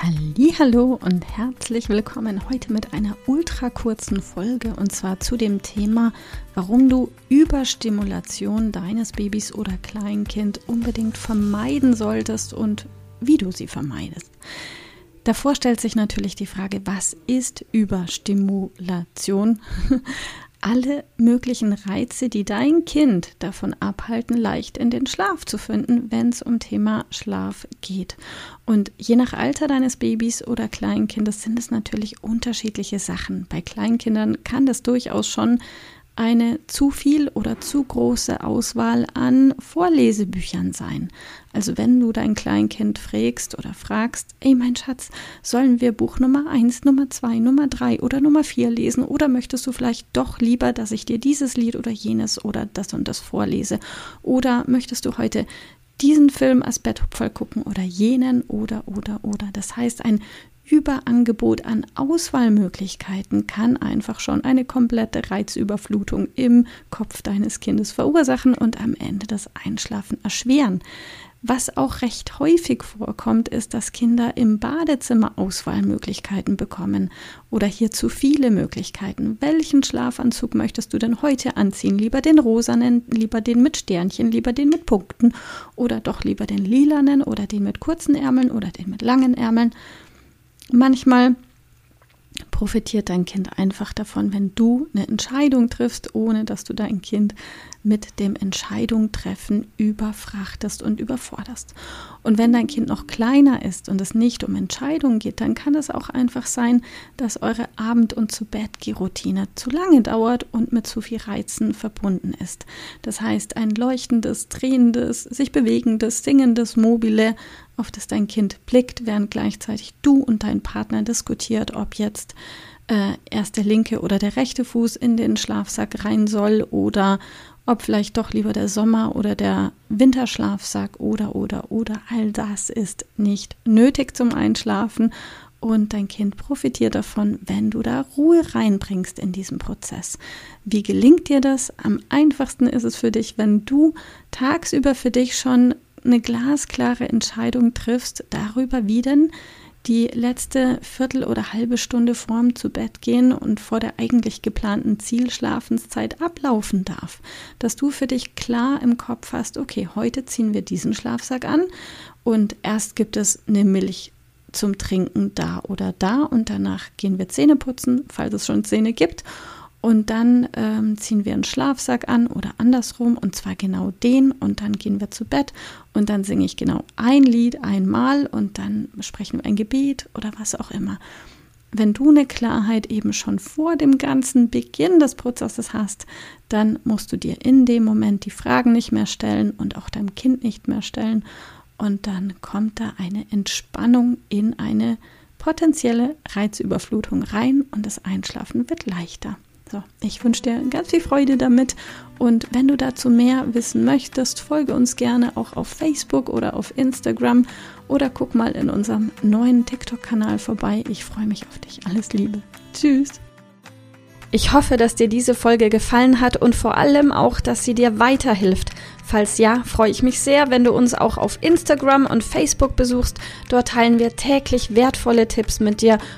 Hallo und herzlich willkommen heute mit einer ultra kurzen Folge und zwar zu dem Thema, warum du Überstimulation deines Babys oder Kleinkind unbedingt vermeiden solltest und wie du sie vermeidest. Davor stellt sich natürlich die Frage, was ist Überstimulation? alle möglichen Reize, die dein Kind davon abhalten, leicht in den Schlaf zu finden, wenn es um Thema Schlaf geht. Und je nach Alter deines Babys oder Kleinkindes sind es natürlich unterschiedliche Sachen. Bei Kleinkindern kann das durchaus schon eine zu viel oder zu große Auswahl an Vorlesebüchern sein. Also wenn du dein Kleinkind fragst oder fragst, ey mein Schatz, sollen wir Buch Nummer 1, Nummer 2, Nummer 3 oder Nummer 4 lesen oder möchtest du vielleicht doch lieber, dass ich dir dieses Lied oder jenes oder das und das vorlese? Oder möchtest du heute diesen Film als Betthupferl gucken oder jenen oder oder oder. Das heißt, ein Überangebot an Auswahlmöglichkeiten kann einfach schon eine komplette Reizüberflutung im Kopf deines Kindes verursachen und am Ende das Einschlafen erschweren. Was auch recht häufig vorkommt, ist, dass Kinder im Badezimmer Auswahlmöglichkeiten bekommen oder hier zu viele Möglichkeiten. Welchen Schlafanzug möchtest du denn heute anziehen? Lieber den rosanen, lieber den mit Sternchen, lieber den mit Punkten oder doch lieber den lilanen oder den mit kurzen Ärmeln oder den mit langen Ärmeln? Manchmal profitiert dein Kind einfach davon, wenn du eine Entscheidung triffst, ohne dass du dein Kind mit dem Entscheidung treffen überfrachtest und überforderst. Und wenn dein Kind noch kleiner ist und es nicht um Entscheidungen geht, dann kann es auch einfach sein, dass eure Abend- und zu Bett Routine zu lange dauert und mit zu viel Reizen verbunden ist. Das heißt, ein leuchtendes, drehendes, sich bewegendes, singendes Mobile auf das dein Kind blickt, während gleichzeitig du und dein Partner diskutiert, ob jetzt äh, erst der linke oder der rechte Fuß in den Schlafsack rein soll oder ob vielleicht doch lieber der Sommer oder der Winterschlafsack oder oder oder all das ist nicht nötig zum Einschlafen und dein Kind profitiert davon, wenn du da Ruhe reinbringst in diesen Prozess. Wie gelingt dir das? Am einfachsten ist es für dich, wenn du tagsüber für dich schon eine glasklare Entscheidung triffst darüber, wie denn die letzte Viertel oder halbe Stunde vorm zu Bett gehen und vor der eigentlich geplanten Zielschlafenszeit ablaufen darf. Dass du für dich klar im Kopf hast, okay, heute ziehen wir diesen Schlafsack an und erst gibt es eine Milch zum Trinken da oder da und danach gehen wir Zähne putzen, falls es schon Zähne gibt und dann ähm, ziehen wir einen Schlafsack an oder andersrum und zwar genau den und dann gehen wir zu Bett und dann singe ich genau ein Lied einmal und dann sprechen wir ein Gebet oder was auch immer. Wenn du eine Klarheit eben schon vor dem ganzen Beginn des Prozesses hast, dann musst du dir in dem Moment die Fragen nicht mehr stellen und auch deinem Kind nicht mehr stellen und dann kommt da eine Entspannung in eine potenzielle Reizüberflutung rein und das Einschlafen wird leichter. So, ich wünsche dir ganz viel Freude damit und wenn du dazu mehr wissen möchtest, folge uns gerne auch auf Facebook oder auf Instagram oder guck mal in unserem neuen TikTok-Kanal vorbei. Ich freue mich auf dich. Alles Liebe. Tschüss. Ich hoffe, dass dir diese Folge gefallen hat und vor allem auch, dass sie dir weiterhilft. Falls ja, freue ich mich sehr, wenn du uns auch auf Instagram und Facebook besuchst. Dort teilen wir täglich wertvolle Tipps mit dir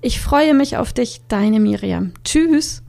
Ich freue mich auf dich, deine Miriam. Tschüss.